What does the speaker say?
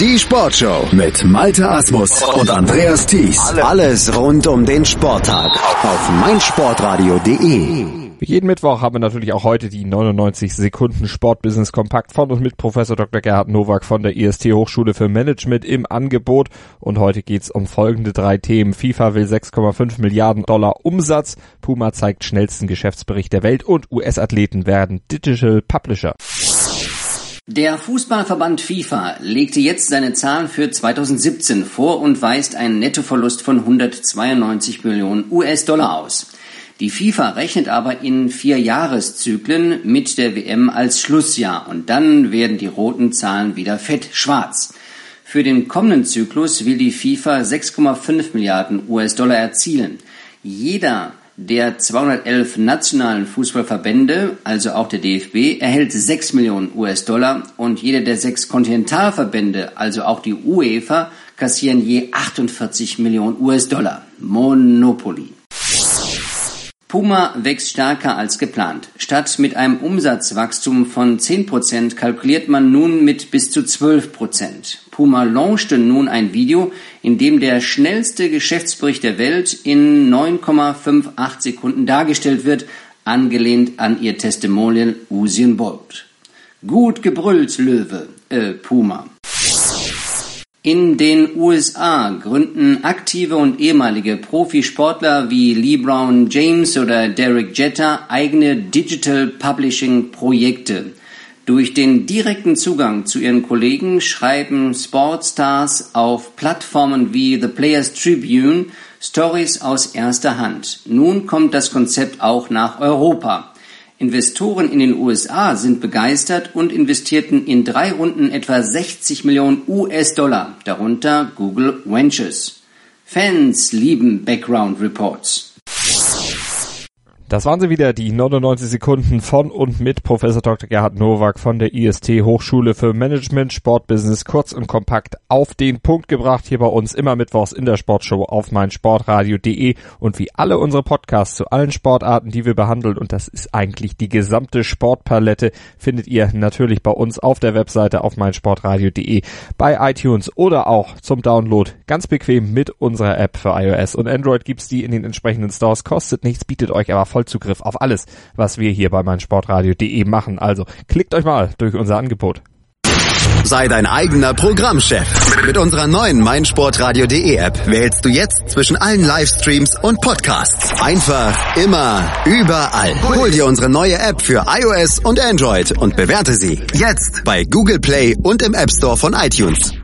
Die Sportshow mit Malte Asmus und Andreas Thies. Alles rund um den Sporttag auf meinsportradio.de. Jeden Mittwoch haben wir natürlich auch heute die 99 Sekunden Sportbusiness Kompakt von und mit Professor Dr. Gerhard Nowak von der IST Hochschule für Management im Angebot. Und heute geht's um folgende drei Themen. FIFA will 6,5 Milliarden Dollar Umsatz, Puma zeigt schnellsten Geschäftsbericht der Welt und US-Athleten werden Digital Publisher. Der Fußballverband FIFA legte jetzt seine Zahlen für 2017 vor und weist einen Nettoverlust von 192 Millionen US-Dollar aus. Die FIFA rechnet aber in vier Jahreszyklen mit der WM als Schlussjahr und dann werden die roten Zahlen wieder fett schwarz. Für den kommenden Zyklus will die FIFA 6,5 Milliarden US-Dollar erzielen. Jeder der 211 nationalen Fußballverbände, also auch der DFB, erhält 6 Millionen US-Dollar und jeder der sechs Kontinentalverbände, also auch die UEFA, kassieren je 48 Millionen US-Dollar. Monopoly. Puma wächst stärker als geplant. Statt mit einem Umsatzwachstum von 10% kalkuliert man nun mit bis zu 12%. Puma launchte nun ein Video, in dem der schnellste Geschäftsbericht der Welt in 9,58 Sekunden dargestellt wird, angelehnt an ihr Testimonial Usain Bolt. Gut gebrüllt, Löwe, äh, Puma. In den USA gründen aktive und ehemalige Profisportler wie LeBron James oder Derek Jeter eigene Digital Publishing Projekte. Durch den direkten Zugang zu ihren Kollegen schreiben Sportstars auf Plattformen wie The Players Tribune Stories aus erster Hand. Nun kommt das Konzept auch nach Europa. Investoren in den USA sind begeistert und investierten in drei Runden etwa 60 Millionen US-Dollar, darunter Google Ventures. Fans lieben Background Reports. Das waren sie wieder, die 99 Sekunden von und mit Professor Dr. Gerhard Nowak von der IST Hochschule für Management, Sportbusiness, kurz und kompakt auf den Punkt gebracht, hier bei uns immer mittwochs in der Sportshow auf meinsportradio.de und wie alle unsere Podcasts zu allen Sportarten, die wir behandeln und das ist eigentlich die gesamte Sportpalette, findet ihr natürlich bei uns auf der Webseite auf meinsportradio.de, bei iTunes oder auch zum Download ganz bequem mit unserer App für iOS und Android gibt's die in den entsprechenden Stores, kostet nichts, bietet euch aber voll Vollzugriff auf alles, was wir hier bei meinsportradio.de machen. Also klickt euch mal durch unser Angebot. Sei dein eigener Programmchef. Mit unserer neuen meinsportradio.de App wählst du jetzt zwischen allen Livestreams und Podcasts. Einfach, immer, überall. Hol dir unsere neue App für iOS und Android und bewerte sie jetzt bei Google Play und im App Store von iTunes.